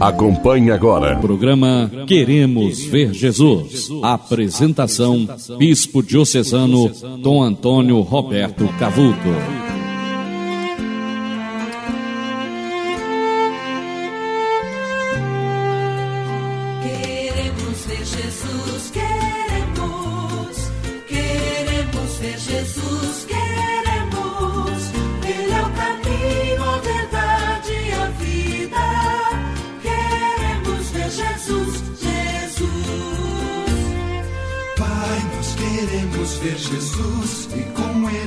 Acompanhe agora. Programa Queremos Ver Jesus. Apresentação: Bispo Diocesano Dom Antônio Roberto Cavuto.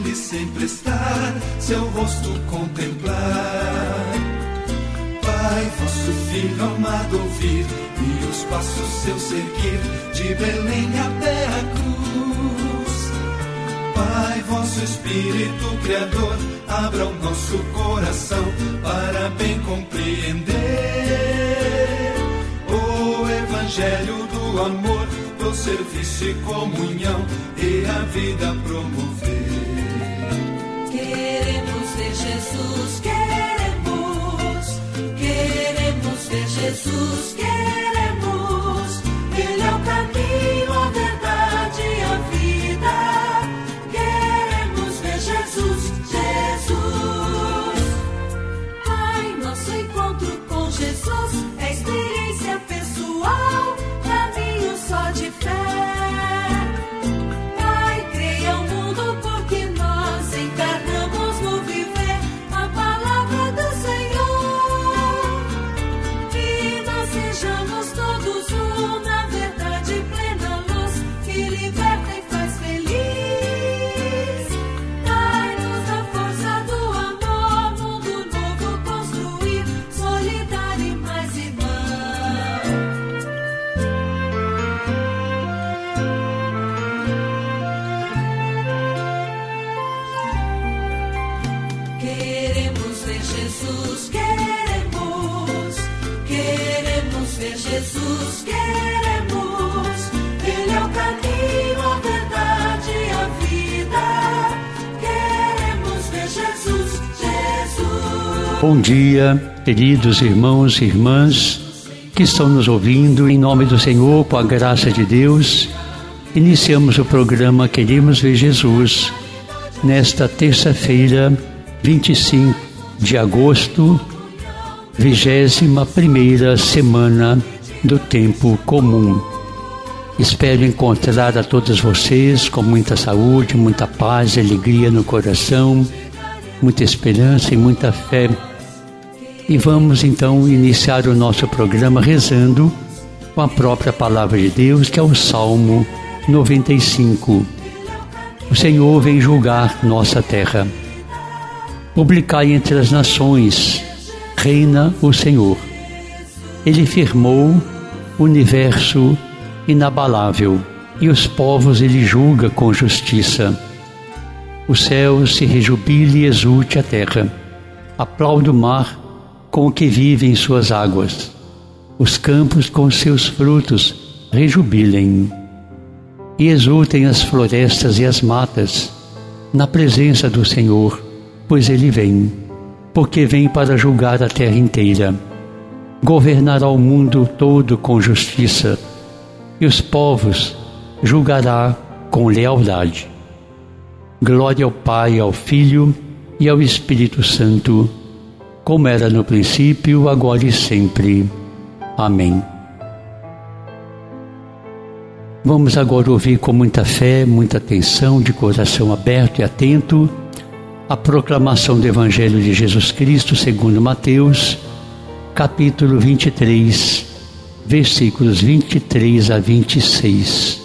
deve sempre estar seu rosto contemplar. Pai, vosso filho amado ouvir e os passos seu seguir de Belém até a cruz. Pai, vosso Espírito Criador, abra o nosso coração para bem compreender o Evangelho do amor, do serviço e comunhão e a vida promover. Jesus, queremos, queremos ver Jesus, queremos. Bom dia, queridos irmãos e irmãs que estão nos ouvindo. Em nome do Senhor, com a graça de Deus, iniciamos o programa Queremos Ver Jesus nesta terça-feira, 25 de agosto, vigésima primeira semana do tempo comum. Espero encontrar a todos vocês com muita saúde, muita paz e alegria no coração, muita esperança e muita fé e vamos então iniciar o nosso programa rezando com a própria palavra de Deus, que é o Salmo 95. O Senhor vem julgar nossa terra. Publicai entre as nações, reina o Senhor. Ele firmou o universo inabalável e os povos ele julga com justiça. O céu se rejubile e exulte a terra. Aplaude o mar com o que vive em suas águas. Os campos com seus frutos rejubilem. E exultem as florestas e as matas na presença do Senhor, pois ele vem, porque vem para julgar a terra inteira. Governará o mundo todo com justiça, e os povos julgará com lealdade. Glória ao Pai, ao Filho e ao Espírito Santo como era no princípio, agora e sempre. Amém. Vamos agora ouvir com muita fé, muita atenção, de coração aberto e atento, a proclamação do Evangelho de Jesus Cristo segundo Mateus, capítulo 23, versículos 23 a 26.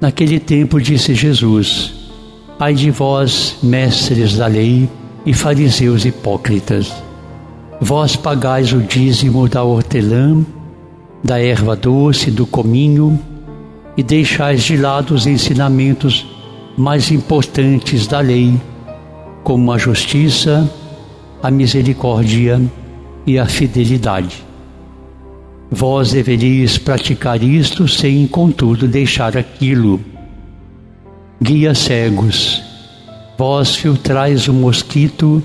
Naquele tempo disse Jesus: Ai de vós, mestres da lei, e fariseus hipócritas. Vós pagais o dízimo da hortelã, da erva doce, do cominho, e deixais de lado os ensinamentos mais importantes da lei, como a justiça, a misericórdia e a fidelidade. Vós deveríeis praticar isto sem, contudo, deixar aquilo. Guia cegos, Vós filtrais o mosquito,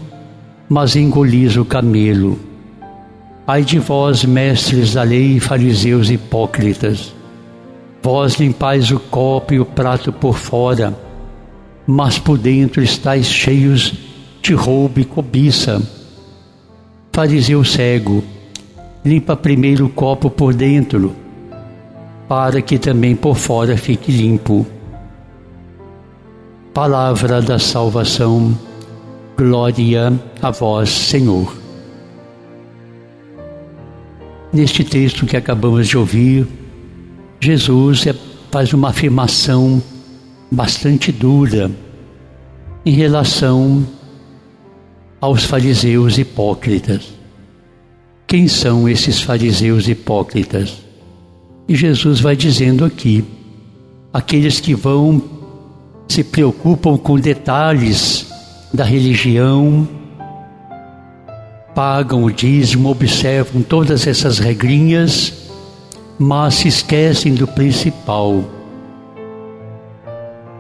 mas engolis o camelo. Ai de vós, mestres da lei, fariseus hipócritas, vós limpais o copo e o prato por fora, mas por dentro estáis cheios de roubo e cobiça. Fariseu cego, limpa primeiro o copo por dentro, para que também por fora fique limpo. Palavra da salvação, glória a vós, Senhor. Neste texto que acabamos de ouvir, Jesus é, faz uma afirmação bastante dura em relação aos fariseus hipócritas. Quem são esses fariseus hipócritas? E Jesus vai dizendo aqui: aqueles que vão se preocupam com detalhes da religião, pagam o dízimo, observam todas essas regrinhas, mas se esquecem do principal,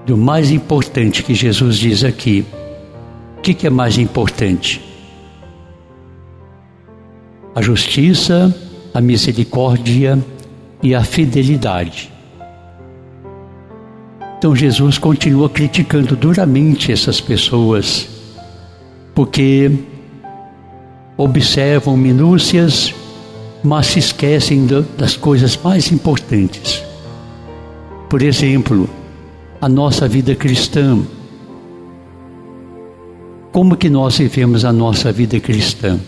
do mais importante que Jesus diz aqui. O que, que é mais importante? A justiça, a misericórdia e a fidelidade. Então Jesus continua criticando duramente essas pessoas, porque observam minúcias, mas se esquecem das coisas mais importantes. Por exemplo, a nossa vida cristã. Como que nós vivemos a nossa vida cristã?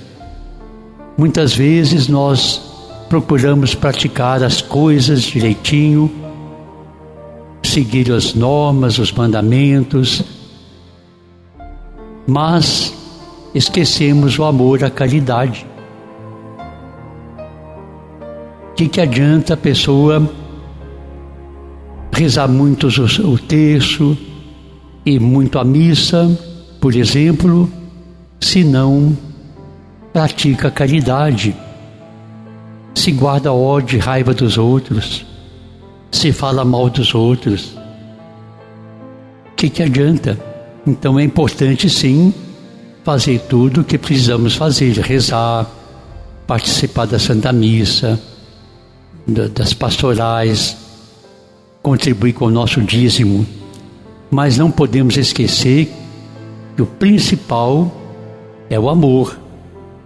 Muitas vezes nós procuramos praticar as coisas direitinho, seguir as normas, os mandamentos, mas esquecemos o amor, a caridade. O que, que adianta a pessoa rezar muito o texto e muito a missa, por exemplo, se não pratica caridade, se guarda ódio e raiva dos outros? Se fala mal dos outros. O que, que adianta? Então é importante sim fazer tudo o que precisamos fazer, rezar, participar da Santa Missa, das pastorais, contribuir com o nosso dízimo. Mas não podemos esquecer que o principal é o amor.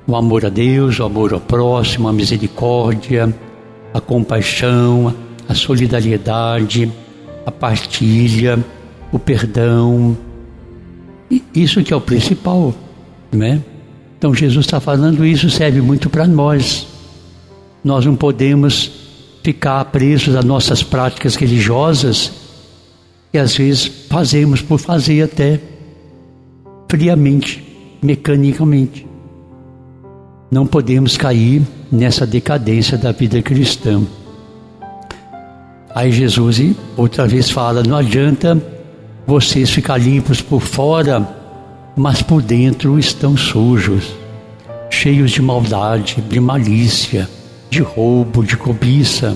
O amor a Deus, o amor ao próximo, a misericórdia, a compaixão, a solidariedade, a partilha, o perdão. E isso que é o principal, né? Então Jesus está falando isso serve muito para nós. Nós não podemos ficar presos às nossas práticas religiosas que às vezes fazemos por fazer até friamente, mecanicamente. Não podemos cair nessa decadência da vida cristã. Aí Jesus outra vez fala: não adianta vocês ficar limpos por fora, mas por dentro estão sujos, cheios de maldade, de malícia, de roubo, de cobiça.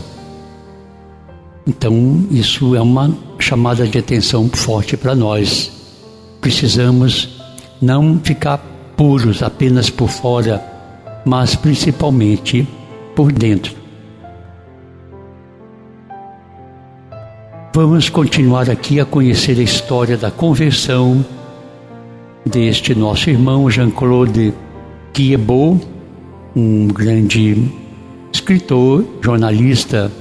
Então, isso é uma chamada de atenção forte para nós. Precisamos não ficar puros apenas por fora, mas principalmente por dentro. Vamos continuar aqui a conhecer a história da conversão deste nosso irmão Jean-Claude Quiebot, um grande escritor, jornalista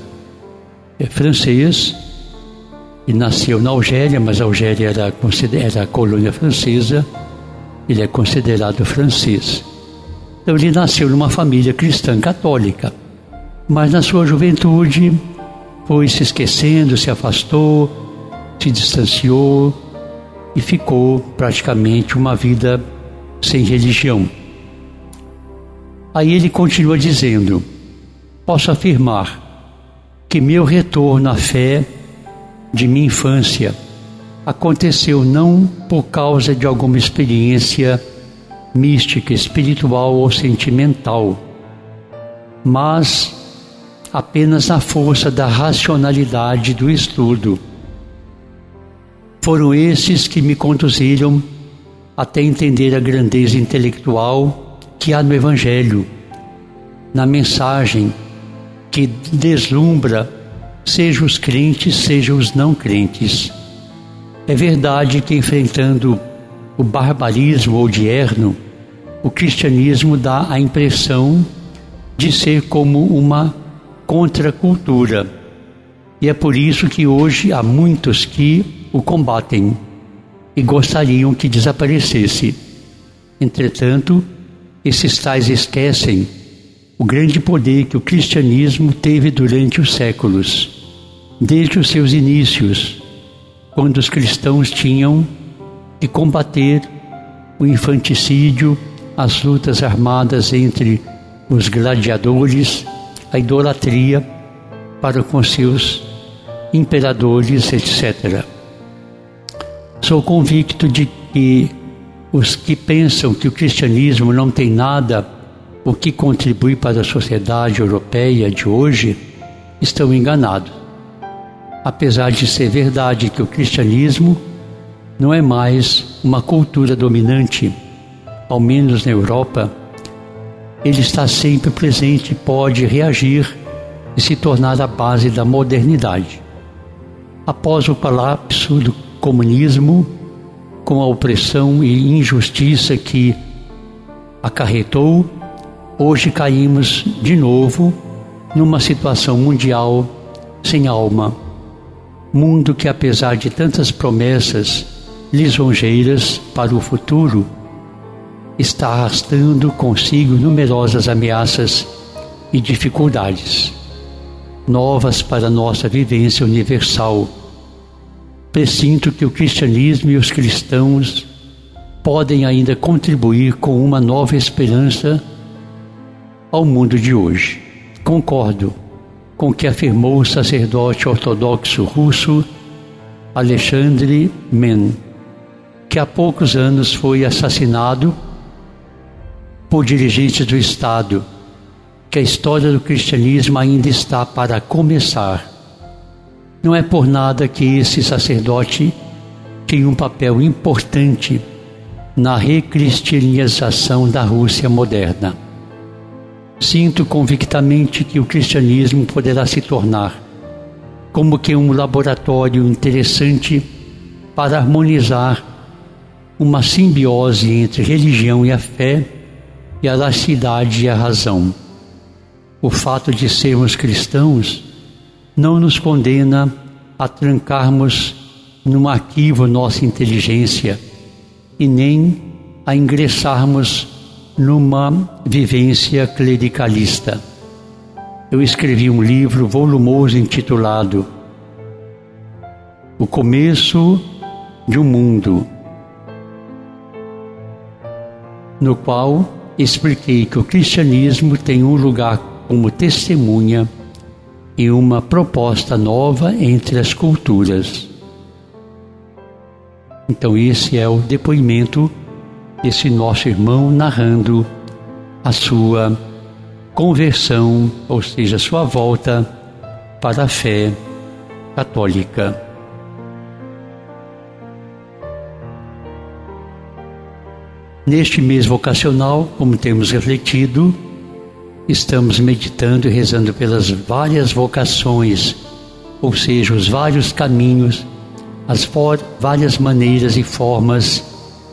é, francês, e nasceu na Algéria, mas a Algéria era, era a colônia francesa, ele é considerado francês. Então ele nasceu numa família cristã católica, mas na sua juventude foi se esquecendo, se afastou, se distanciou e ficou praticamente uma vida sem religião. Aí ele continua dizendo: Posso afirmar que meu retorno à fé de minha infância aconteceu não por causa de alguma experiência mística, espiritual ou sentimental, mas apenas na força da racionalidade do estudo. Foram esses que me conduziram até entender a grandeza intelectual que há no Evangelho na mensagem que deslumbra, seja os crentes, seja os não crentes. É verdade que enfrentando o barbarismo odierno, o cristianismo dá a impressão de ser como uma contracultura. E é por isso que hoje há muitos que o combatem e gostariam que desaparecesse. Entretanto, esses tais esquecem o grande poder que o cristianismo teve durante os séculos, desde os seus inícios, quando os cristãos tinham que combater o infanticídio, as lutas armadas entre os gladiadores, a idolatria para com seus imperadores, etc. Sou convicto de que os que pensam que o cristianismo não tem nada o que contribui para a sociedade europeia de hoje estão enganados. Apesar de ser verdade que o cristianismo não é mais uma cultura dominante, ao menos na Europa, ele está sempre presente pode reagir e se tornar a base da modernidade. Após o colapso do comunismo, com a opressão e injustiça que acarretou, hoje caímos de novo numa situação mundial sem alma. Mundo que, apesar de tantas promessas lisonjeiras para o futuro, está arrastando consigo numerosas ameaças e dificuldades, novas para nossa vivência universal. Presinto que o cristianismo e os cristãos podem ainda contribuir com uma nova esperança ao mundo de hoje. Concordo com o que afirmou o sacerdote ortodoxo russo Alexandre Men, que há poucos anos foi assassinado por dirigentes do Estado, que a história do cristianismo ainda está para começar. Não é por nada que esse sacerdote tem um papel importante na recristianização da Rússia moderna. Sinto convictamente que o cristianismo poderá se tornar como que um laboratório interessante para harmonizar uma simbiose entre religião e a fé e a lacidade e a razão. O fato de sermos cristãos não nos condena a trancarmos num arquivo nossa inteligência e nem a ingressarmos numa vivência clericalista. Eu escrevi um livro volumoso intitulado O Começo de um Mundo, no qual expliquei que o cristianismo tem um lugar como testemunha e uma proposta nova entre as culturas. Então, esse é o depoimento esse nosso irmão narrando a sua conversão, ou seja, sua volta para a fé católica. Neste mês vocacional, como temos refletido, estamos meditando e rezando pelas várias vocações, ou seja, os vários caminhos, as várias maneiras e formas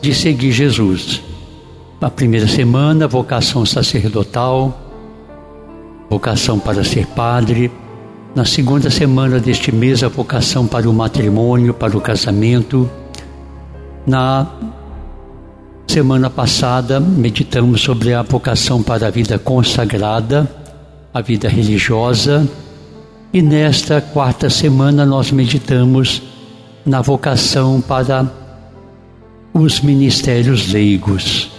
de seguir Jesus. Na primeira semana, vocação sacerdotal, vocação para ser padre. Na segunda semana deste mês, a vocação para o matrimônio, para o casamento. Na semana passada, meditamos sobre a vocação para a vida consagrada, a vida religiosa. E nesta quarta semana, nós meditamos na vocação para os ministérios leigos.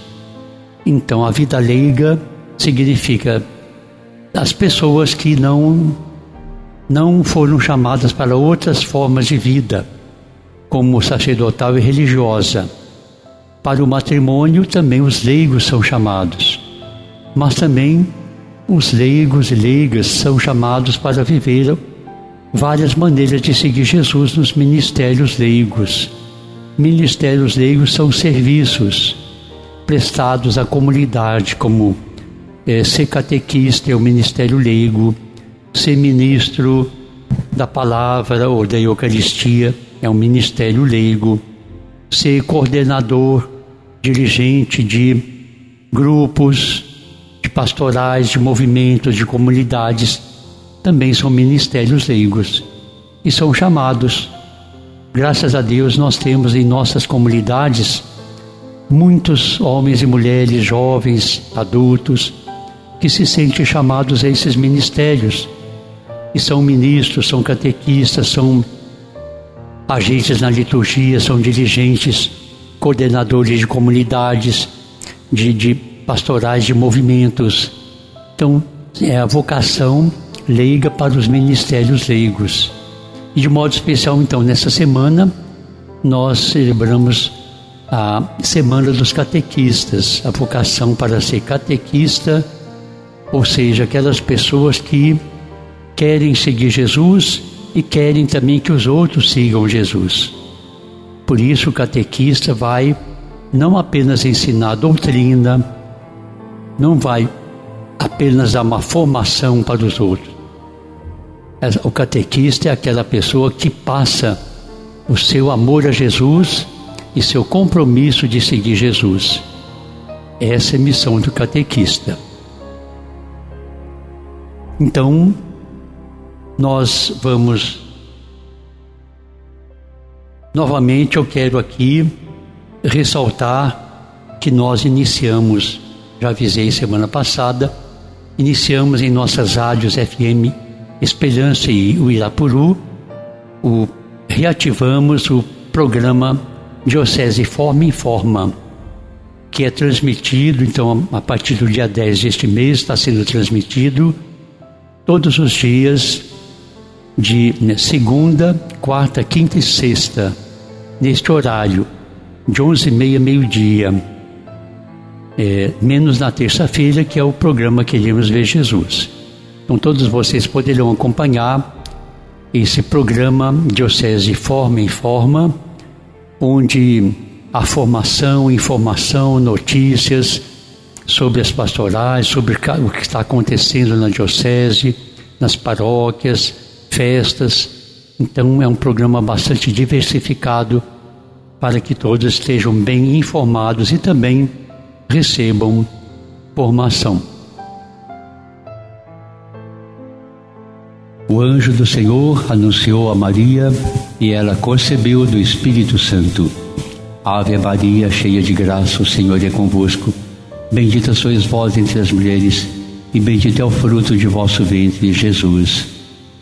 Então, a vida leiga significa as pessoas que não não foram chamadas para outras formas de vida, como sacerdotal e religiosa. Para o matrimônio também os leigos são chamados, mas também os leigos e leigas são chamados para viver várias maneiras de seguir Jesus nos ministérios leigos. Ministérios leigos são serviços prestados à comunidade, como é, ser catequista é o ministério leigo, ser ministro da palavra ou da Eucaristia é um ministério leigo, ser coordenador, dirigente de grupos, de pastorais, de movimentos, de comunidades, também são ministérios leigos e são chamados. Graças a Deus, nós temos em nossas comunidades muitos homens e mulheres, jovens, adultos, que se sentem chamados a esses ministérios. E são ministros, são catequistas, são agentes na liturgia, são dirigentes, coordenadores de comunidades, de, de pastorais de movimentos. Então, é a vocação leiga para os ministérios leigos. E de modo especial, então, nessa semana, nós celebramos a Semana dos Catequistas, a vocação para ser catequista, ou seja, aquelas pessoas que querem seguir Jesus e querem também que os outros sigam Jesus. Por isso, o catequista vai não apenas ensinar doutrina, não vai apenas dar uma formação para os outros. O catequista é aquela pessoa que passa o seu amor a Jesus e seu compromisso de seguir Jesus. Essa é a missão do catequista. Então, nós vamos. Novamente, eu quero aqui ressaltar que nós iniciamos, já avisei semana passada, iniciamos em nossas rádios FM Esperança e o Irapuru, o, reativamos o programa Diocese Forma em Forma, que é transmitido, então, a partir do dia 10 deste mês, está sendo transmitido todos os dias, de segunda, quarta, quinta e sexta, neste horário, de 11h30 meio-dia, é, menos na terça-feira, que é o programa Queremos Ver Jesus. Então, todos vocês poderão acompanhar esse programa Diocese Forma em Forma onde a formação, informação, notícias sobre as pastorais, sobre o que está acontecendo na diocese, nas paróquias, festas. Então é um programa bastante diversificado para que todos estejam bem informados e também recebam formação. O anjo do Senhor anunciou a Maria e ela concebeu do Espírito Santo. Ave Maria, cheia de graça, o Senhor é convosco. Bendita sois vós entre as mulheres, e bendito é o fruto de vosso ventre, Jesus.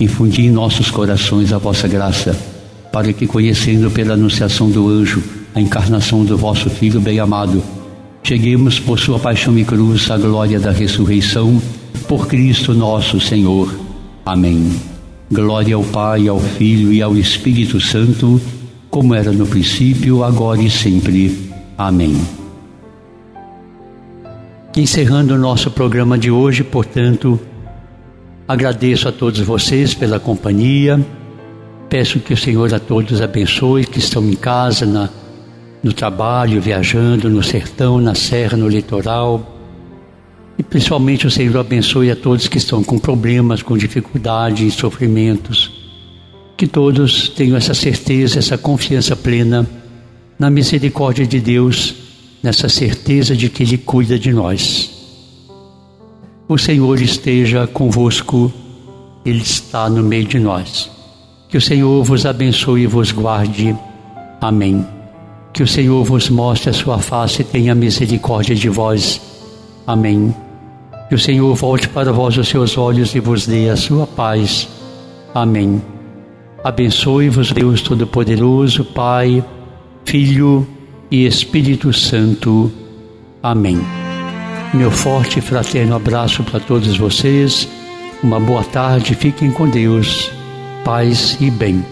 infundi em nossos corações a vossa graça, para que, conhecendo pela anunciação do anjo a encarnação do vosso Filho bem-amado, cheguemos por sua paixão e cruz à glória da ressurreição, por Cristo nosso Senhor. Amém. Glória ao Pai, ao Filho e ao Espírito Santo, como era no princípio, agora e sempre. Amém. Encerrando o nosso programa de hoje, portanto, agradeço a todos vocês pela companhia. Peço que o Senhor a todos abençoe que estão em casa, na, no trabalho, viajando, no sertão, na serra, no litoral e principalmente o Senhor abençoe a todos que estão com problemas, com dificuldades sofrimentos. Que todos tenham essa certeza, essa confiança plena na misericórdia de Deus, nessa certeza de que Ele cuida de nós. O Senhor esteja convosco, Ele está no meio de nós. Que o Senhor vos abençoe e vos guarde. Amém. Que o Senhor vos mostre a sua face e tenha misericórdia de vós. Amém. Que o Senhor volte para vós os seus olhos e vos dê a sua paz. Amém. Abençoe-vos Deus Todo-Poderoso, Pai, Filho e Espírito Santo. Amém. Meu forte e fraterno abraço para todos vocês. Uma boa tarde, fiquem com Deus. Paz e bem.